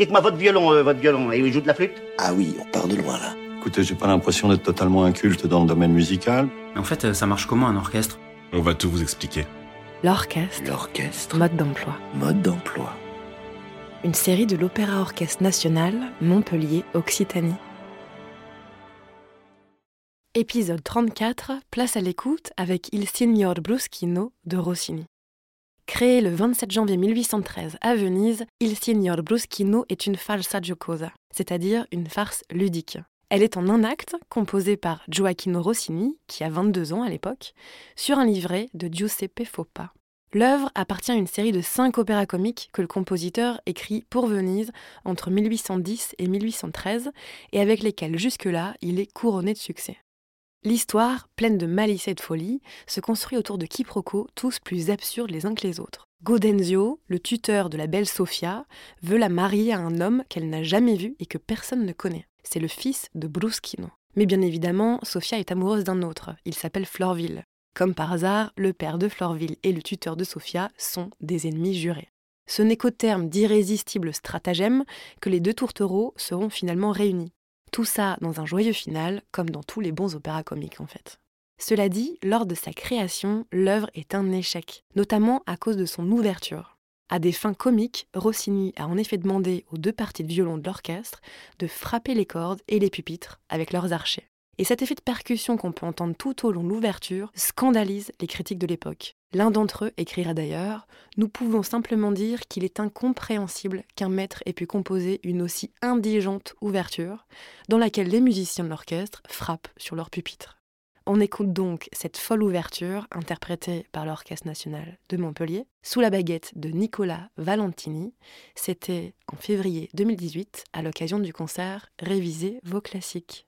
Dites-moi votre violon, euh, votre violon, et il joue de la flûte? Ah oui, on part de loin là. Écoutez, j'ai pas l'impression d'être totalement inculte dans le domaine musical. En fait, euh, ça marche comment un orchestre? On va tout vous expliquer. L'orchestre. L'orchestre. Mode d'emploi. Mode d'emploi. Une série de l'Opéra Orchestre National, Montpellier, Occitanie. Épisode 34, place à l'écoute avec Il Signor Bruschino de Rossini. Créé le 27 janvier 1813 à Venise, Il Signor Bruschino est une falsa giocosa, c'est-à-dire une farce ludique. Elle est en un acte, composée par Gioacchino Rossini, qui a 22 ans à l'époque, sur un livret de Giuseppe Foppa. L'œuvre appartient à une série de cinq opéras comiques que le compositeur écrit pour Venise entre 1810 et 1813 et avec lesquels jusque-là il est couronné de succès. L'histoire, pleine de malice et de folie, se construit autour de quiproquos tous plus absurdes les uns que les autres. Gaudenzio, le tuteur de la belle Sofia, veut la marier à un homme qu'elle n'a jamais vu et que personne ne connaît. C'est le fils de Bruschino. Mais bien évidemment, Sofia est amoureuse d'un autre. Il s'appelle Florville. Comme par hasard, le père de Florville et le tuteur de Sofia sont des ennemis jurés. Ce n'est qu'au terme d'irrésistibles stratagèmes que les deux tourtereaux seront finalement réunis. Tout ça dans un joyeux final, comme dans tous les bons opéras comiques en fait. Cela dit, lors de sa création, l'œuvre est un échec, notamment à cause de son ouverture. À des fins comiques, Rossini a en effet demandé aux deux parties de violon de l'orchestre de frapper les cordes et les pupitres avec leurs archets. Et cet effet de percussion qu'on peut entendre tout au long de l'ouverture scandalise les critiques de l'époque. L'un d'entre eux écrira d'ailleurs Nous pouvons simplement dire qu'il est incompréhensible qu'un maître ait pu composer une aussi indigente ouverture, dans laquelle les musiciens de l'orchestre frappent sur leur pupitre. On écoute donc cette folle ouverture interprétée par l'Orchestre national de Montpellier sous la baguette de Nicolas Valentini. C'était en février 2018 à l'occasion du concert Réviser vos classiques.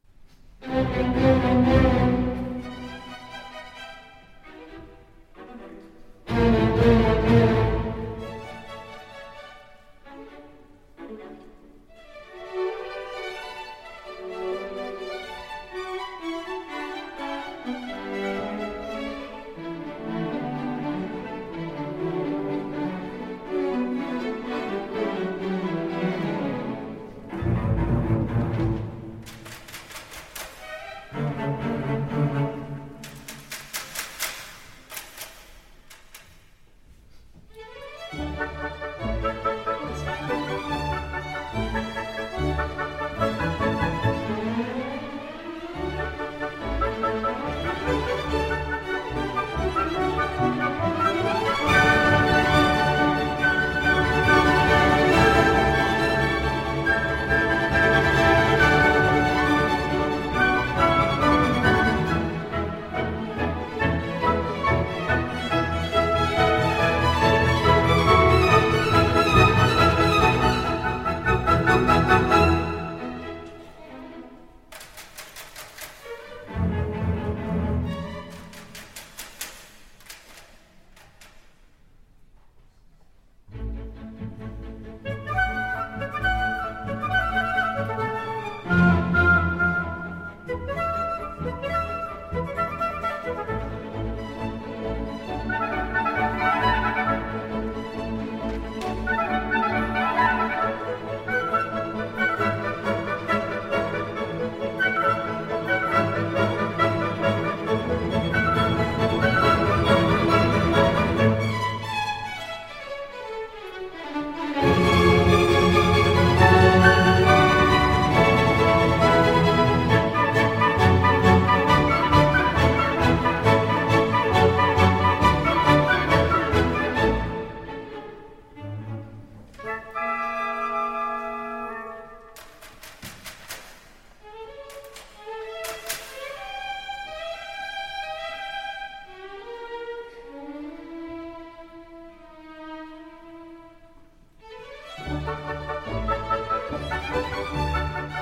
Música